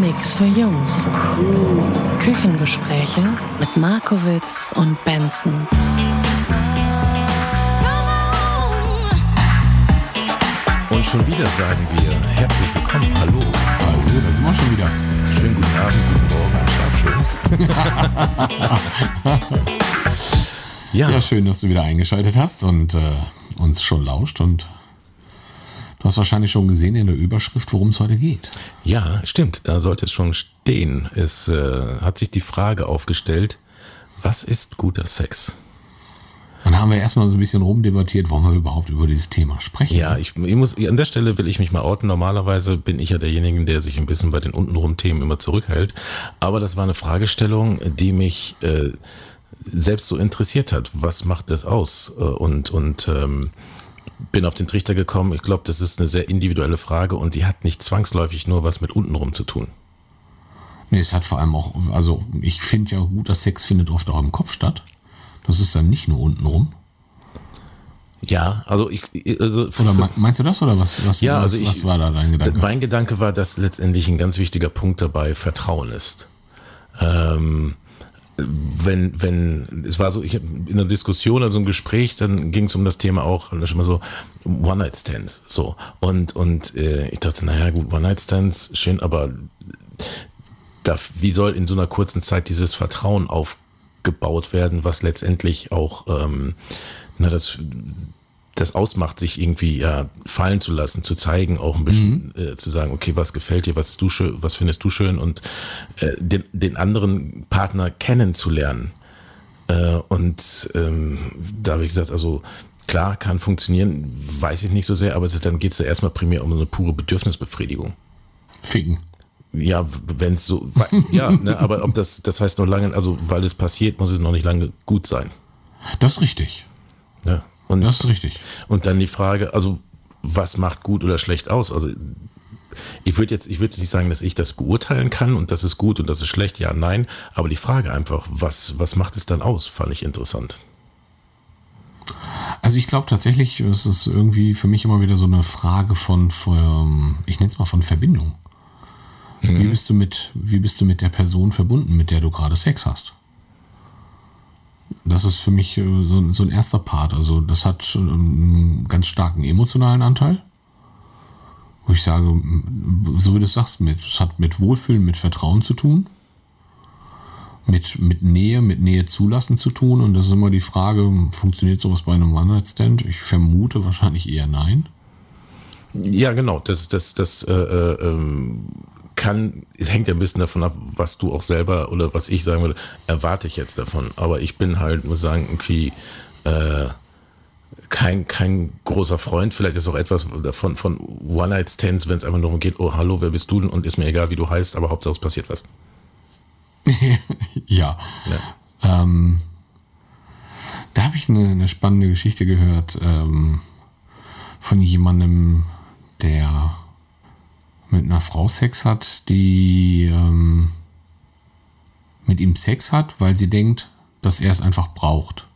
Nix für Jungs. Küchengespräche mit Markowitz und Benson. Und schon wieder sagen wir herzlich willkommen. Hallo. Also, da sind wir schon wieder. Schönen guten Abend, guten Morgen schlaf schön. ja. ja, schön, dass du wieder eingeschaltet hast und äh, uns schon lauscht und Du hast wahrscheinlich schon gesehen in der Überschrift, worum es heute geht. Ja, stimmt. Da sollte es schon stehen. Es äh, hat sich die Frage aufgestellt, was ist guter Sex? Dann haben wir erstmal so ein bisschen rumdebattiert, wollen wir überhaupt über dieses Thema sprechen? Ja, ich, ich, muss, an der Stelle will ich mich mal outen. Normalerweise bin ich ja derjenige, der sich ein bisschen bei den untenrum Themen immer zurückhält. Aber das war eine Fragestellung, die mich äh, selbst so interessiert hat. Was macht das aus? Äh, und, und ähm, bin auf den Trichter gekommen. Ich glaube, das ist eine sehr individuelle Frage und die hat nicht zwangsläufig nur was mit untenrum zu tun. Nee, es hat vor allem auch, also ich finde ja, guter Sex findet oft auch im Kopf statt. Das ist dann nicht nur untenrum. Ja, also ich. Also oder meinst du das oder was, was, ja, was, also ich, was war da dein Gedanke? Mein Gedanke war, dass letztendlich ein ganz wichtiger Punkt dabei Vertrauen ist. Ähm, wenn, wenn, es war so, ich in einer Diskussion, also im Gespräch, dann ging es um das Thema auch, schon mal so, One-Night-Stands, so. Und, und äh, ich dachte, naja, gut, One-Night-Stands, schön, aber da, wie soll in so einer kurzen Zeit dieses Vertrauen aufgebaut werden, was letztendlich auch, ähm, na, das das ausmacht, sich irgendwie ja fallen zu lassen, zu zeigen, auch ein bisschen mhm. äh, zu sagen, okay, was gefällt dir, was ist du schön, was findest du schön und äh, den, den anderen Partner kennenzulernen. Äh, und ähm, da habe ich gesagt, also klar, kann funktionieren, weiß ich nicht so sehr, aber es ist, dann geht es ja erstmal primär um eine pure Bedürfnisbefriedigung. Ficken. Ja, wenn es so, ja, ne, aber ob das, das heißt noch lange, also weil es passiert, muss es noch nicht lange gut sein. Das ist richtig. Ja. Und, das ist richtig. Und dann die Frage, also was macht gut oder schlecht aus? Also ich würde jetzt, ich würde nicht sagen, dass ich das beurteilen kann und das ist gut und das ist schlecht, ja, nein. Aber die Frage einfach, was, was macht es dann aus, fand ich interessant. Also ich glaube tatsächlich, es ist irgendwie für mich immer wieder so eine Frage von, von ich nenne es mal von Verbindung. Mhm. Wie bist du mit, wie bist du mit der Person verbunden, mit der du gerade Sex hast? Das ist für mich äh, so, so ein erster Part. Also das hat einen ganz starken emotionalen Anteil. Wo ich sage, so wie du es sagst, mit, es hat mit Wohlfühlen, mit Vertrauen zu tun. Mit, mit Nähe, mit Nähe zulassen zu tun. Und das ist immer die Frage, funktioniert sowas bei einem One-Night-Stand? Ich vermute wahrscheinlich eher nein. Ja, genau. Das, das, das äh, äh, ähm, kann, es hängt ja ein bisschen davon ab, was du auch selber oder was ich sagen würde, erwarte ich jetzt davon. Aber ich bin halt, muss sagen, irgendwie äh, kein, kein großer Freund. Vielleicht ist auch etwas davon von One-Night-Stands, wenn es einfach nur um geht, oh hallo, wer bist du denn? Und ist mir egal, wie du heißt, aber Hauptsache es passiert was. ja. ja. Ähm, da habe ich eine, eine, spannende Geschichte gehört ähm, von jemandem, der mit einer Frau Sex hat, die ähm, mit ihm Sex hat, weil sie denkt, dass er es einfach braucht.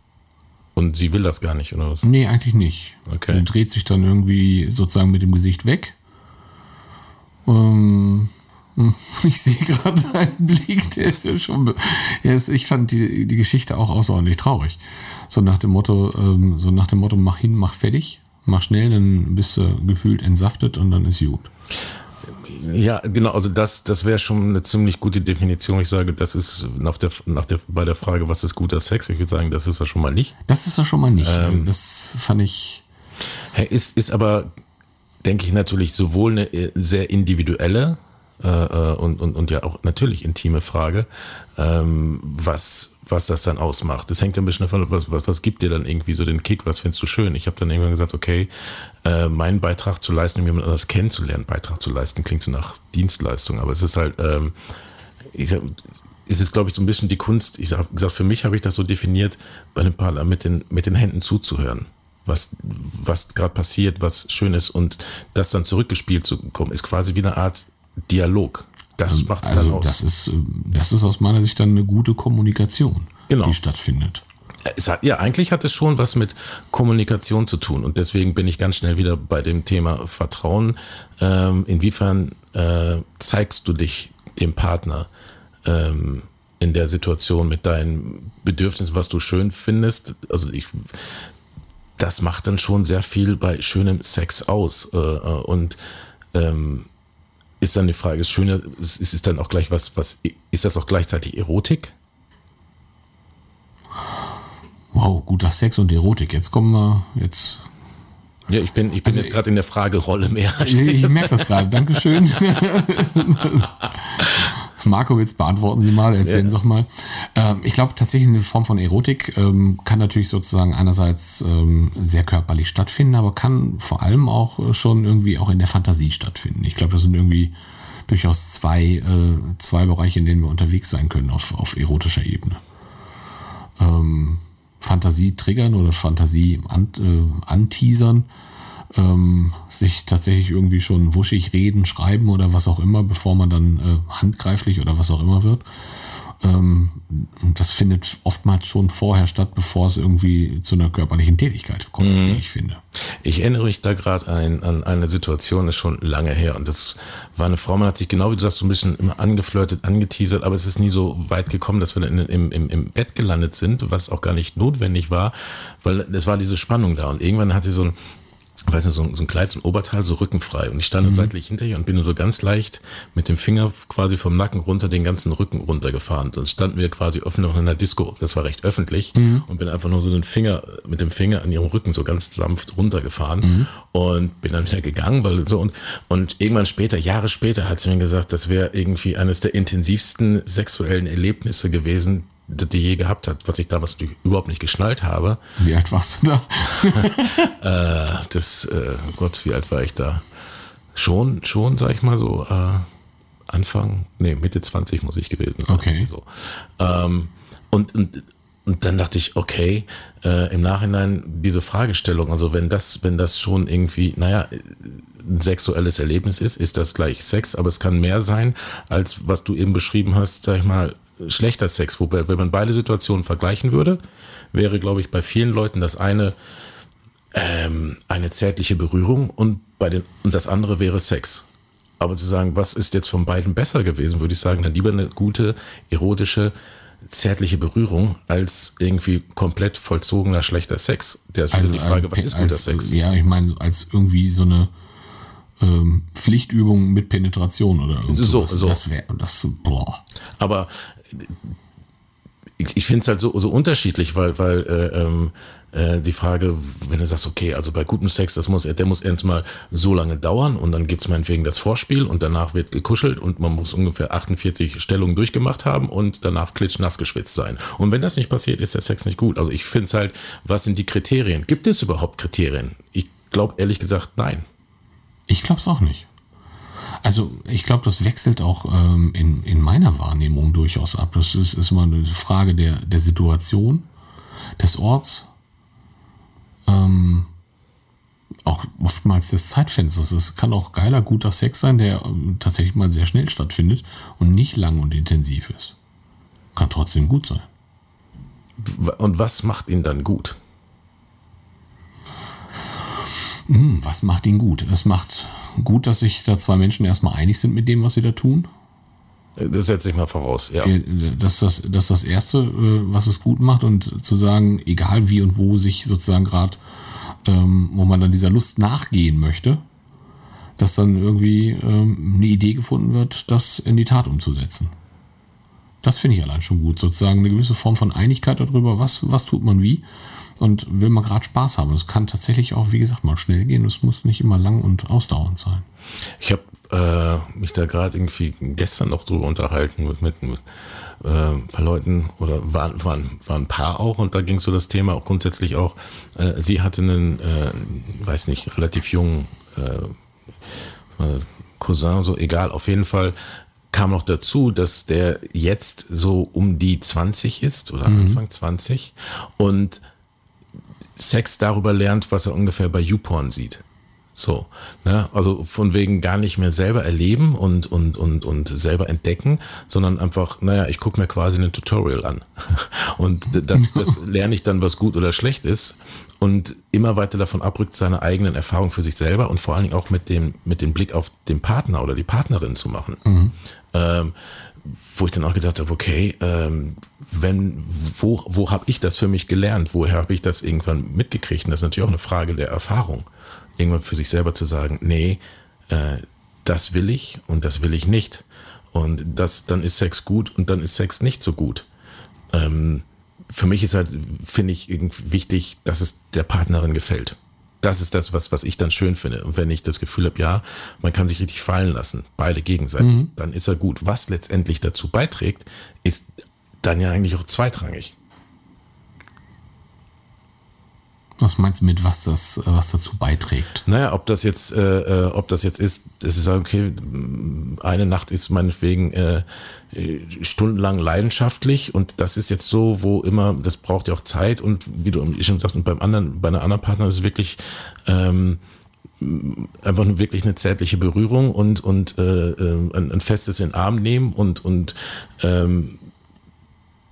Und sie will das gar nicht, oder was? Nee, eigentlich nicht. Okay. Sie dreht sich dann irgendwie sozusagen mit dem Gesicht weg. Ähm, ich sehe gerade seinen Blick, der ist ja schon. Ist, ich fand die, die Geschichte auch außerordentlich traurig. So nach dem Motto, ähm, so nach dem Motto, mach hin, mach fertig, mach schnell, dann bist du gefühlt entsaftet und dann ist gut. Ja, genau, also das, das wäre schon eine ziemlich gute Definition. Ich sage, das ist nach der, nach der, bei der Frage, was ist guter Sex? Ich würde sagen, das ist er schon mal nicht. Das ist er schon mal nicht. Ähm, das fand ich. Ist, ist aber, denke ich, natürlich sowohl eine äh, sehr individuelle äh, äh, und, und, und ja auch natürlich intime Frage, ähm, was, was das dann ausmacht. Das hängt ein bisschen davon ab, was, was, was gibt dir dann irgendwie so den Kick, was findest du schön? Ich habe dann irgendwann gesagt, okay, äh, meinen Beitrag zu leisten, um jemand anders kennenzulernen, Beitrag zu leisten, klingt so nach Dienstleistung, aber es ist halt, ähm, ich sag, es ist, glaube ich, so ein bisschen die Kunst. Ich habe gesagt, für mich habe ich das so definiert, bei dem Partner mit den, mit den Händen zuzuhören. Was, was gerade passiert, was schön ist und das dann zurückgespielt zu kommen, ist quasi wie eine Art Dialog. Das macht es also dann aus. das ist, das ist aus meiner Sicht dann eine gute Kommunikation, Genau. die stattfindet. Es hat, ja, eigentlich hat es schon was mit Kommunikation zu tun. Und deswegen bin ich ganz schnell wieder bei dem Thema Vertrauen. Ähm, inwiefern äh, zeigst du dich dem Partner ähm, in der Situation mit deinen Bedürfnissen, was du schön findest? Also ich, das macht dann schon sehr viel bei schönem Sex aus. Äh, äh, und ähm, ist dann die Frage, ist schöner, ist, ist dann auch gleich was, was, ist das auch gleichzeitig Erotik? Wow, guter Sex und Erotik. Jetzt kommen wir, jetzt. Ja, ich bin, ich bin Also, jetzt gerade in der Fragerolle mehr. Ich, ich merke das gerade. Dankeschön. Markowitz, beantworten Sie mal, erzählen Sie doch mal. Ähm, ich glaube tatsächlich eine Form von Erotik ähm, kann natürlich sozusagen einerseits ähm, sehr körperlich stattfinden, aber kann vor allem auch äh, schon irgendwie auch in der Fantasie stattfinden. Ich glaube, das sind irgendwie durchaus zwei, äh, zwei Bereiche, in denen wir unterwegs sein können auf, auf erotischer Ebene. Ähm, Fantasie triggern oder Fantasie an, äh, anteasern, ähm, sich tatsächlich irgendwie schon wuschig reden, schreiben oder was auch immer, bevor man dann äh, handgreiflich oder was auch immer wird. Ähm, und das findet oftmals schon vorher statt, bevor es irgendwie zu einer körperlichen Tätigkeit kommt, wie ich finde. Ich erinnere mich da gerade ein, an eine Situation, ist schon lange her. Und das war eine Frau, man hat sich genau wie du sagst, so ein bisschen immer angeflirtet, angeteasert, aber es ist nie so weit gekommen, dass wir dann in, im, im, im Bett gelandet sind, was auch gar nicht notwendig war, weil es war diese Spannung da. Und irgendwann hat sie so ein weiß nicht, so ein, so ein Kleid, so ein Oberteil, so rückenfrei. Und ich stand dann seitlich hinter ihr und bin nur so ganz leicht mit dem Finger quasi vom Nacken runter den ganzen Rücken runtergefahren. Dann standen wir quasi offen noch in einer Disco. Das war recht öffentlich. Und bin einfach nur so den Finger, mit dem Finger an ihrem Rücken so ganz sanft runtergefahren. Und bin dann wieder gegangen, weil so und, und irgendwann später, Jahre später, hat sie mir gesagt, das wäre irgendwie eines der intensivsten sexuellen Erlebnisse gewesen, die je gehabt hat, was ich damals natürlich überhaupt nicht geschnallt habe. Wie alt warst du da? Äh, das, äh, Gott, wie alt war ich da? Schon, schon, sag ich mal so, äh, Anfang, nee, Mitte 20 muss ich gewesen sein. Okay. So. Ähm, und, und, und dann dachte ich, okay, äh, im Nachhinein diese Fragestellung, also wenn das, wenn das schon irgendwie, naja, ein sexuelles Erlebnis ist, ist das gleich Sex, aber es kann mehr sein, als was du eben beschrieben hast, sag ich mal, schlechter Sex. Wobei, wenn man beide Situationen vergleichen würde, wäre, glaube ich, bei vielen Leuten das eine ähm, eine zärtliche Berührung und bei den und das andere wäre Sex. Aber zu sagen, was ist jetzt von beiden besser gewesen, würde ich sagen, dann lieber eine gute erotische zärtliche Berührung als irgendwie komplett vollzogener schlechter Sex. Der ist wieder die Frage, was äh, ist guter als, Sex? Ja, ich meine, als irgendwie so eine ähm, Pflichtübung mit Penetration oder irgend So, so. Das wäre, das, boah. Aber ich, ich finde es halt so, so unterschiedlich, weil, weil äh, ähm, äh, die Frage, wenn du sagst, okay, also bei gutem Sex, das muss, der muss erstmal so lange dauern und dann gibt's meinetwegen das Vorspiel und danach wird gekuschelt und man muss ungefähr 48 Stellungen durchgemacht haben und danach klitschnass geschwitzt sein. Und wenn das nicht passiert, ist der Sex nicht gut. Also ich finde es halt, was sind die Kriterien? Gibt es überhaupt Kriterien? Ich glaube ehrlich gesagt, nein. Ich glaube es auch nicht. Also ich glaube, das wechselt auch ähm, in, in meiner Wahrnehmung durchaus ab. Das ist, ist immer eine Frage der, der Situation, des Orts, ähm, auch oftmals des Zeitfensters. Es kann auch geiler, guter Sex sein, der ähm, tatsächlich mal sehr schnell stattfindet und nicht lang und intensiv ist. Kann trotzdem gut sein. Und was macht ihn dann gut? Hm, was macht ihn gut? Es macht gut, dass sich da zwei Menschen erstmal einig sind mit dem, was sie da tun. Das setze ich mal voraus, ja. Äh, Das ist das, das, ist das Erste, äh, was es gut macht und zu sagen, egal wie und wo sich sozusagen gerade, ähm, wo man dann dieser Lust nachgehen möchte, dass dann irgendwie ähm, eine Idee gefunden wird, das in die Tat umzusetzen. Das finde ich allein schon gut, sozusagen eine gewisse Form von Einigkeit darüber, was, was tut man wie und will man gerade Spaß haben. Es kann tatsächlich auch, wie gesagt, mal schnell gehen. Es muss nicht immer lang und ausdauernd sein. Ich habe äh, mich da gerade irgendwie gestern noch drüber unterhalten mit, mit, mit äh, ein paar Leuten oder waren, waren, waren ein paar auch und da ging so das Thema auch grundsätzlich auch, äh, sie hatte einen, äh, weiß nicht, relativ jungen äh, Cousin, so egal, auf jeden Fall kam noch dazu, dass der jetzt so um die 20 ist oder mhm. Anfang 20 und Sex darüber lernt, was er ungefähr bei YouPorn sieht. So, ne? also von wegen gar nicht mehr selber erleben und, und, und, und selber entdecken, sondern einfach, naja, ich gucke mir quasi ein Tutorial an. Und das, das lerne ich dann, was gut oder schlecht ist und immer weiter davon abrückt, seine eigenen Erfahrungen für sich selber und vor allen Dingen auch mit dem, mit dem Blick auf den Partner oder die Partnerin zu machen. Mhm. Ähm, wo ich dann auch gedacht habe, okay, ähm, wenn, wo, wo habe ich das für mich gelernt? Woher habe ich das irgendwann mitgekriegt? Und das ist natürlich auch eine Frage der Erfahrung irgendwann für sich selber zu sagen, nee, äh, das will ich und das will ich nicht. Und das, dann ist Sex gut und dann ist Sex nicht so gut. Ähm, für mich ist halt, finde ich, irgendwie wichtig, dass es der Partnerin gefällt. Das ist das, was, was ich dann schön finde. Und wenn ich das Gefühl habe, ja, man kann sich richtig fallen lassen, beide gegenseitig, mhm. dann ist er gut. Was letztendlich dazu beiträgt, ist dann ja eigentlich auch zweitrangig. Was meinst du mit, was das, was dazu beiträgt? Naja, ob das jetzt, äh, äh ob das jetzt ist, es ist okay, eine Nacht ist meinetwegen äh, stundenlang leidenschaftlich und das ist jetzt so, wo immer, das braucht ja auch Zeit und wie du schon sagst, und beim anderen, bei einer anderen Partner ist es wirklich ähm, einfach nur wirklich eine zärtliche Berührung und und äh, äh ein, ein festes in den Arm nehmen und und ähm,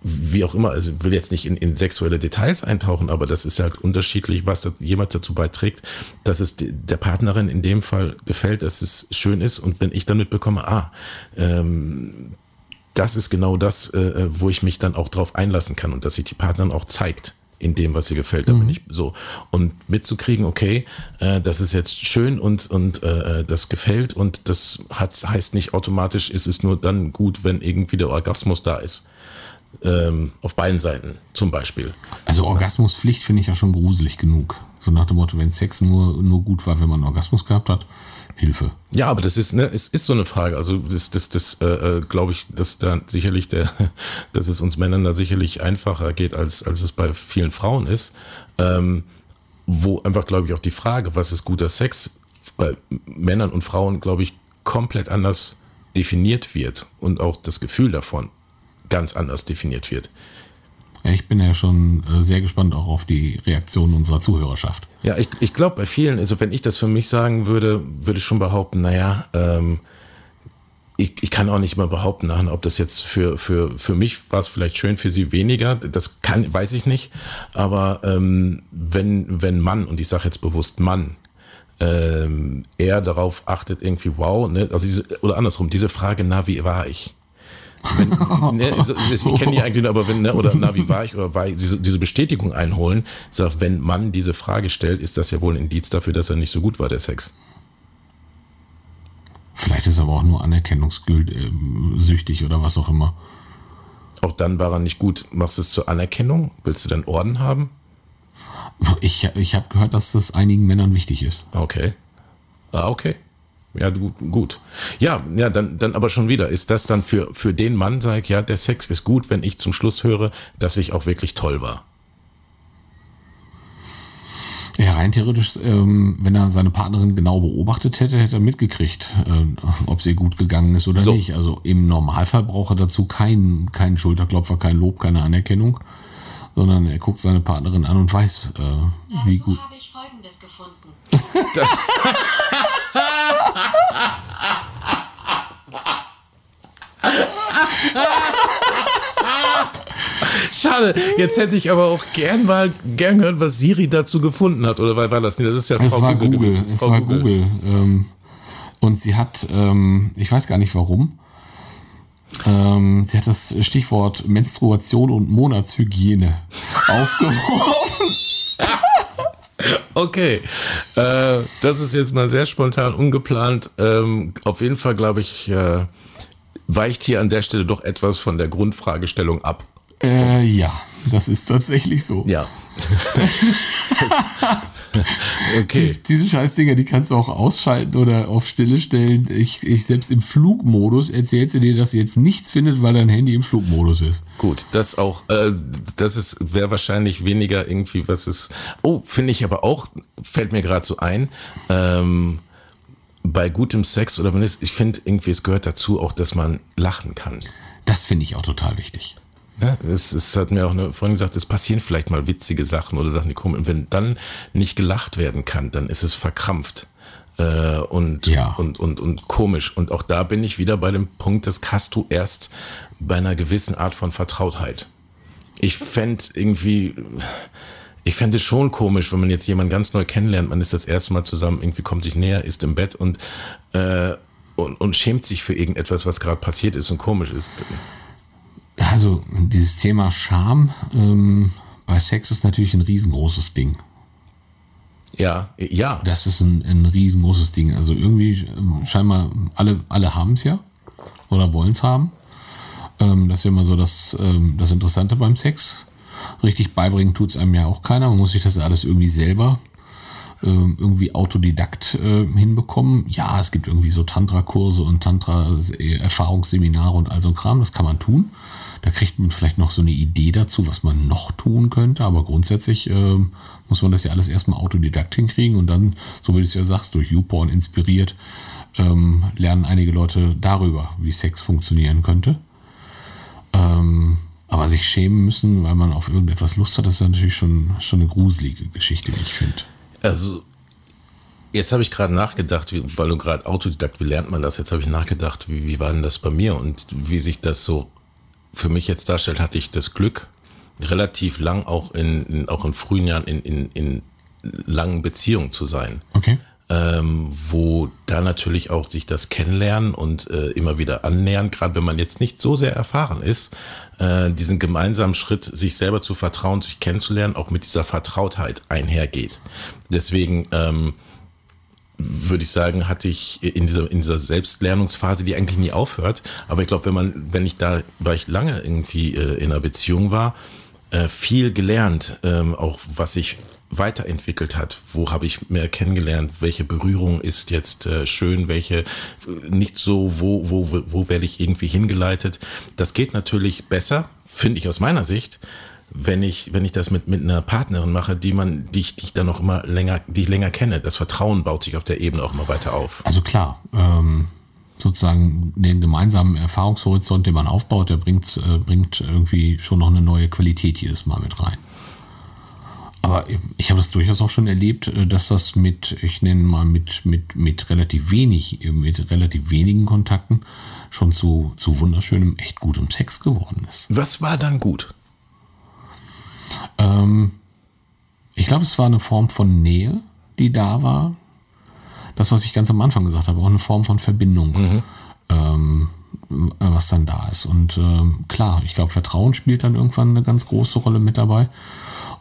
wie auch immer, also will jetzt nicht in, in sexuelle Details eintauchen, aber das ist halt unterschiedlich, was da jemand dazu beiträgt, dass es der Partnerin in dem Fall gefällt, dass es schön ist und wenn ich dann mitbekomme, ah, ähm, das ist genau das, äh, äh wo ich mich dann auch drauf einlassen kann und dass sich die Partnerin auch zeigt in dem, was ihr gefällt. Da bin mhm. ich so. Und mitzukriegen, okay, äh, das ist jetzt schön und, und äh, äh, das gefällt und das hat, heißt nicht automatisch, ist es nur dann gut, wenn irgendwie der Orgasmus da ist ähm, auf beiden Seiten zum Beispiel. Also Orgasmuspflicht finde ich ja schon gruselig genug. So nach dem Motto, wenn Sex nur, nur gut war, wenn man einen Orgasmus gehabt hat, Hilfe. Ja, aber das ist, ne, es ist so eine Frage. Also das, das, das äh, äh glaube ich, dass da sicherlich der, dass es uns Männern da sicherlich einfacher geht, als, als es bei vielen Frauen ist. Ähm, wo einfach, glaube ich, auch die Frage, was ist guter Sex, bei Männern und Frauen, glaube ich, komplett anders definiert wird und auch das Gefühl davon ganz anders definiert wird. Ich bin ja schon äh, sehr gespannt auch auf die Reaktion unserer Zuhörerschaft. Ja, ich, ich glaube bei vielen, also wenn ich das für mich sagen würde, würde ich schon behaupten, naja, ähm, ich, ich kann auch nicht mal behaupten, ob das jetzt für, für, für mich war es vielleicht schön, für sie weniger, das kann, weiß ich nicht. Aber ähm, wenn, wenn Mann, und ich sage jetzt bewusst Mann, ähm, eher darauf achtet, irgendwie, wow, ne, also diese, oder andersrum, diese Frage, na, wie war ich? Wenn, ne, ich kenne die eigentlich nur, aber wenn, ne, oder na, wie war ich, oder war ich, diese, diese Bestätigung einholen, sagt, wenn Mann diese Frage stellt, ist das ja wohl ein Indiz dafür, dass er nicht so gut war, der Sex. Vielleicht ist er aber auch nur anerkennungssüchtig oder was auch immer. Auch dann war er nicht gut. Machst du es zur Anerkennung? Willst du dann Orden haben? Ich, ich habe gehört, dass das einigen Männern wichtig ist. Okay. Ah, okay. Ja, gut. Ja, ja, dann, dann aber schon wieder, ist das dann für, für den Mann, sag ich, ja, der Sex ist gut, wenn ich zum Schluss höre, dass ich auch wirklich toll war. Ja, rein theoretisch, ähm, wenn er seine Partnerin genau beobachtet hätte, hätte er mitgekriegt, äh, ob es ihr gut gegangen ist oder so. nicht. Also im Normalfall braucht er dazu keinen, keinen Schulterklopfer, kein Lob, keine Anerkennung, sondern er guckt seine Partnerin an und weiß, äh, wie gut. habe ich Folgendes gefunden. Das Schade, jetzt hätte ich aber auch gern mal gern gehört, was Siri dazu gefunden hat. Oder war das nicht? Das ist ja es Frau war Google. Google. Es Frau war Google. Google. Ähm, und sie hat, ähm, ich weiß gar nicht warum, ähm, sie hat das Stichwort Menstruation und Monatshygiene aufgeworfen. Okay, äh, das ist jetzt mal sehr spontan, ungeplant. Ähm, auf jeden Fall, glaube ich, äh, weicht hier an der Stelle doch etwas von der Grundfragestellung ab. Äh, ja. Das ist tatsächlich so. Ja. okay. Die, diese Scheißdinger, die kannst du auch ausschalten oder auf Stille stellen. Ich, ich selbst im Flugmodus erzählst du dir, dass sie jetzt nichts findet, weil dein Handy im Flugmodus ist. Gut, das auch, äh, das ist, wäre wahrscheinlich weniger irgendwie, was ist. Oh, finde ich aber auch, fällt mir gerade so ein, ähm, bei gutem Sex oder wenn es, ich finde irgendwie, es gehört dazu auch, dass man lachen kann. Das finde ich auch total wichtig. Ja, es, es hat mir auch eine Freundin gesagt, es passieren vielleicht mal witzige Sachen oder Sachen, die kommen. Und wenn dann nicht gelacht werden kann, dann ist es verkrampft äh, und, Ja. und, und, und komisch. Und auch da bin ich wieder bei dem Punkt, das hast du erst bei einer gewissen Art von Vertrautheit. Ich fänd irgendwie, ich fände es schon komisch, wenn man jetzt jemanden ganz neu kennenlernt, man ist das erste Mal zusammen, irgendwie kommt sich näher, ist im Bett und, äh, und, und schämt sich für irgendetwas, was gerade passiert ist und komisch ist. Also dieses Thema Scham ähm, bei Sex ist natürlich ein riesengroßes Ding. Ja, ja. Das ist ein, ein riesengroßes Ding. Also irgendwie ähm, scheinbar alle, alle haben es ja oder wollen es haben. Ähm, das ist ja immer so das, ähm, das Interessante beim Sex. Richtig beibringen tut es einem ja auch keiner. Man muss sich das alles irgendwie selber ähm, irgendwie Autodidakt äh, hinbekommen. Ja, es gibt irgendwie so Tantra-Kurse und Tantra-Erfahrungsseminare und all so ein Kram. Das kann man tun. Da kriegt man vielleicht noch so eine Idee dazu, was man noch tun könnte. Aber grundsätzlich ähm, muss man das ja alles erstmal Autodidakt hinkriegen und dann, so wie du es ja sagst, durch YouPorn inspiriert, ähm, lernen einige Leute darüber, wie Sex funktionieren könnte. Ähm, aber sich schämen müssen, weil man auf irgendetwas Lust hat, das ist natürlich schon, schon eine gruselige Geschichte, wie ich finde. Also, jetzt habe ich gerade nachgedacht, weil du gerade Autodidakt, wie lernt man das? Jetzt habe ich nachgedacht, wie, wie war denn das bei mir und wie sich das so für mich jetzt darstellt, hatte ich das Glück, relativ lang auch in, in auch in frühen Jahren in, in, in langen Beziehungen zu sein. Okay. Ähm, wo da natürlich auch sich das Kennenlernen und äh, immer wieder annähern, gerade wenn man jetzt nicht so sehr erfahren ist, äh, diesen gemeinsamen Schritt, sich selber zu vertrauen, sich kennenzulernen, auch mit dieser Vertrautheit einhergeht. Deswegen ähm, würde ich sagen, hatte ich in dieser, in dieser Selbstlernungsphase, die eigentlich nie aufhört. Aber ich glaube, wenn man, wenn ich da, weil ich lange irgendwie äh, in einer Beziehung war, äh, viel gelernt, ähm, auch was sich weiterentwickelt hat. Wo habe ich mehr kennengelernt? Welche Berührung ist jetzt äh, schön? Welche äh, nicht so? Wo, wo, wo, werde ich irgendwie hingeleitet? Das geht natürlich besser, finde ich aus meiner Sicht, wenn ich, wenn ich das mit, mit einer Partnerin mache, die man, die ich, die ich dann noch immer länger, die ich länger kenne. Das Vertrauen baut sich auf der Ebene auch immer weiter auf. Also klar, ähm, sozusagen den gemeinsamen Erfahrungshorizont, den man aufbaut, der bringt, äh, bringt irgendwie schon noch eine neue Qualität jedes Mal mit rein. Aber ich habe das durchaus auch schon erlebt, äh, dass das mit, ich nenne mal mit, mit, mit relativ wenig, mit relativ wenigen Kontakten schon zu, zu wunderschönem, echt gutem Sex geworden ist. Was war dann gut? Ähm, ich glaube, es war eine Form von Nähe, die da war. Das, was ich ganz am Anfang gesagt habe, auch eine Form von Verbindung, ähm, was dann da ist. Und ähm, klar, ich glaube, Vertrauen spielt dann irgendwann eine ganz große Rolle mit dabei.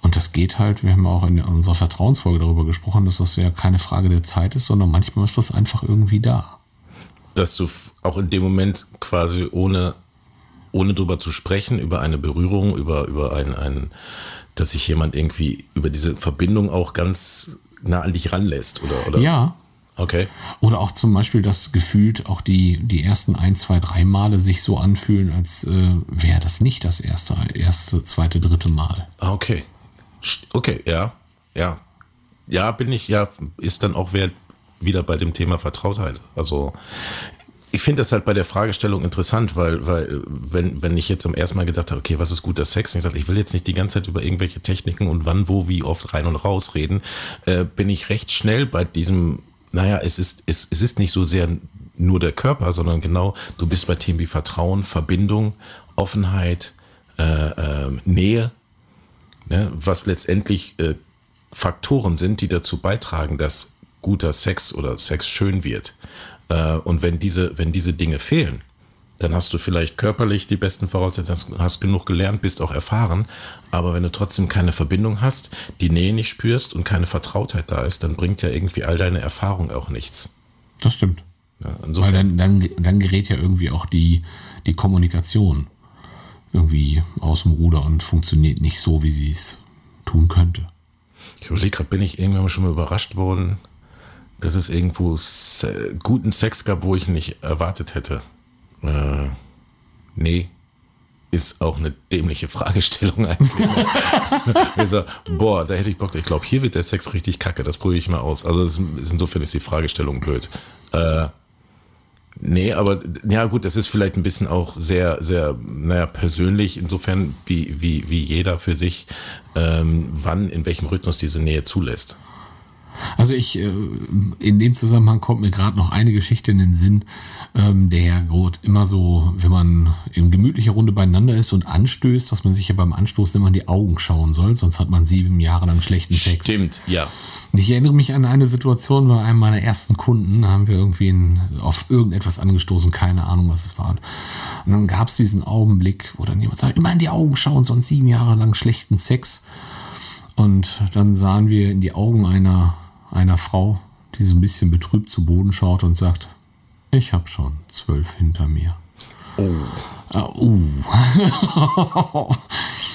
Und das geht halt, wir haben auch in unserer Vertrauensfolge darüber gesprochen, dass das ja keine Frage der Zeit ist, sondern manchmal ist das einfach irgendwie da. Dass du auch in dem Moment quasi ohne, ohne drüber zu sprechen, über eine Berührung, über, über ein, ein, dass sich jemand irgendwie über diese Verbindung auch ganz nah an dich ranlässt, oder? oder? Ja, Okay. Oder auch zum Beispiel das gefühlt auch die, die ersten ein, zwei, drei Male sich so anfühlen, als äh, wäre das nicht das erste, erste, zweite, dritte Mal. Ah, okay. Okay, ja. Ja. Ja, bin ich, ja, ist dann auch wer, wieder bei dem Thema Vertrautheit. Also, ich finde das halt bei der Fragestellung interessant, weil, weil, wenn, wenn ich jetzt am ersten Mal gedacht habe, okay, was ist guter Sex? Und ich dachte, ich will jetzt nicht die ganze Zeit über irgendwelche Techniken und wann, wo, wie oft rein und raus reden, äh, bin ich recht schnell bei diesem, naja, es ist, es, es ist nicht so sehr nur der Körper, sondern genau, du bist bei Themen wie Vertrauen, Verbindung, Offenheit, äh, äh, Nähe, ne, was letztendlich äh, Faktoren sind, die dazu beitragen, dass guter Sex oder Sex schön wird. Äh, und wenn diese, wenn diese Dinge fehlen, dann hast du vielleicht körperlich die besten Voraussetzungen, hast, genug gelernt, bist auch erfahren. Aber wenn du trotzdem keine Verbindung hast, die Nähe nicht spürst und keine Vertrautheit da ist, dann bringt ja irgendwie all deine Erfahrung auch nichts. Das stimmt. Ja, Weil dann, dann, dann gerät ja irgendwie auch die, die Kommunikation irgendwie aus dem Ruder und funktioniert nicht so, wie sie es tun könnte. Ich überlege gerade, bin ich irgendwann schon mal überrascht worden, dass es irgendwo se guten Sex gab, wo ich nicht erwartet hätte. Äh, nee. Ist auch eine dämliche Fragestellung eigentlich. so, boah, da hätte ich Bock. Ich glaube, hier wird der Sex richtig kacke. Das probiere ich mal aus. Also ist, insofern ist die Fragestellung blöd. Äh, Nee, aber ja gut, das ist vielleicht ein bisschen auch sehr, sehr, naja, persönlich, insofern wie, wie, wie jeder für sich, ähm, wann, in welchem Rhythmus diese Nähe zulässt. Also ich, äh, in dem Zusammenhang kommt mir gerade noch eine Geschichte in den Sinn, ähm, der Herr Groth immer so, wenn man in gemütlicher Runde beieinander ist und anstößt, dass man sich ja beim Anstoßen immer in die Augen schauen soll, sonst hat man sieben Jahre lang schlechten Sex. Stimmt, ja. Ich erinnere mich an eine Situation bei einem meiner ersten Kunden, da haben wir irgendwie in, auf irgendetwas angestoßen, keine Ahnung, was es war. Und dann gab es diesen Augenblick, wo dann jemand sagt, immer in die Augen schauen, sonst sieben Jahre lang schlechten Sex. Und dann sahen wir in die Augen einer, einer Frau, die so ein bisschen betrübt zu Boden schaut und sagt, ich habe schon zwölf hinter mir. Oh. Uh.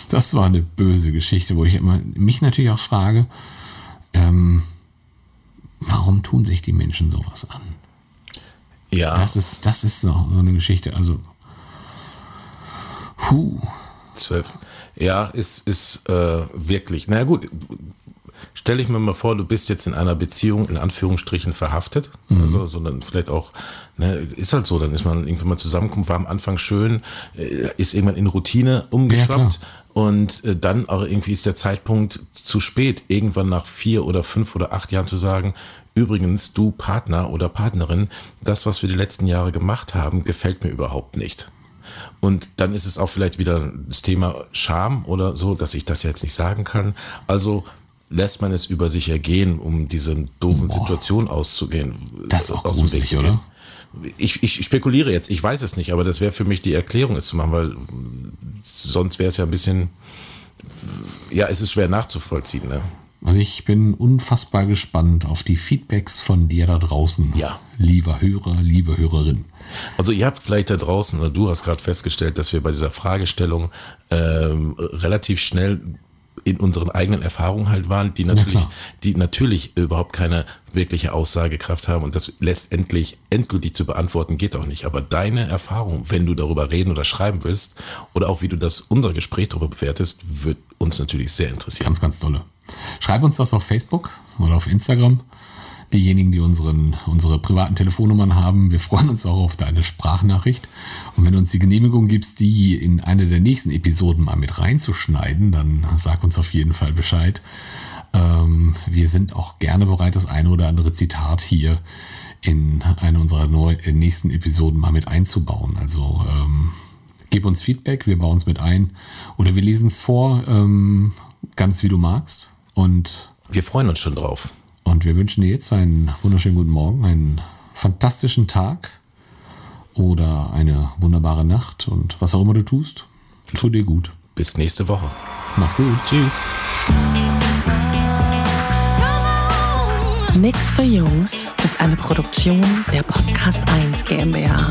das war eine böse Geschichte, wo ich immer, mich natürlich auch frage, ähm, warum tun sich die Menschen sowas an? Ja. Das ist, das ist noch so eine Geschichte. Also, puh. Zwölf. Ja, ist, ist äh, wirklich. Na gut, stelle ich mir mal vor, du bist jetzt in einer Beziehung in Anführungsstrichen verhaftet, mhm. also, sondern vielleicht auch, ne, ist halt so, dann ist man irgendwann mal zusammenkommt, war am Anfang schön, äh, ist irgendwann in Routine umgeschwappt ja, und äh, dann auch irgendwie ist der Zeitpunkt zu spät, irgendwann nach vier oder fünf oder acht Jahren zu sagen, übrigens, du Partner oder Partnerin, das, was wir die letzten Jahre gemacht haben, gefällt mir überhaupt nicht. Und dann ist es auch vielleicht wieder das Thema Scham oder so, dass ich das jetzt nicht sagen kann. Also lässt man es über sich ergehen, um diese doofen Boah. Situation auszugehen. Das ist auch gruselig, oder? Ich, ich spekuliere jetzt, ich weiß es nicht, aber das wäre für mich die Erklärung, es zu machen, weil sonst wäre es ja ein bisschen, ja, es ist schwer nachzuvollziehen. Ne? Also ich bin unfassbar gespannt auf die Feedbacks von dir da draußen. Ja. Lieber Hörer, liebe Hörerin. Also ihr habt vielleicht da draußen, oder du hast gerade festgestellt, dass wir bei dieser Fragestellung ähm, relativ schnell in unseren eigenen Erfahrungen halt waren, die natürlich, ja, die natürlich überhaupt keine wirkliche Aussagekraft haben und das letztendlich endgültig zu beantworten geht auch nicht. Aber deine Erfahrung, wenn du darüber reden oder schreiben willst oder auch wie du das unser Gespräch darüber bewertest, wird uns natürlich sehr interessieren. Ganz, ganz tolle. Schreib uns das auf Facebook oder auf Instagram diejenigen, die unseren, unsere privaten Telefonnummern haben. Wir freuen uns auch auf deine Sprachnachricht. Und wenn du uns die Genehmigung gibst, die in eine der nächsten Episoden mal mit reinzuschneiden, dann sag uns auf jeden Fall Bescheid. Ähm, wir sind auch gerne bereit, das eine oder andere Zitat hier in eine unserer neu, äh, nächsten Episoden mal mit einzubauen. Also ähm, gib uns Feedback, wir bauen es mit ein oder wir lesen es vor, ähm, ganz wie du magst. Und wir freuen uns schon drauf. Und wir wünschen dir jetzt einen wunderschönen guten Morgen, einen fantastischen Tag oder eine wunderbare Nacht und was auch immer du tust, tu dir gut. Bis nächste Woche. Mach's gut. Tschüss. Nix für Jungs ist eine Produktion der Podcast 1 GmbH.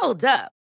Hold up.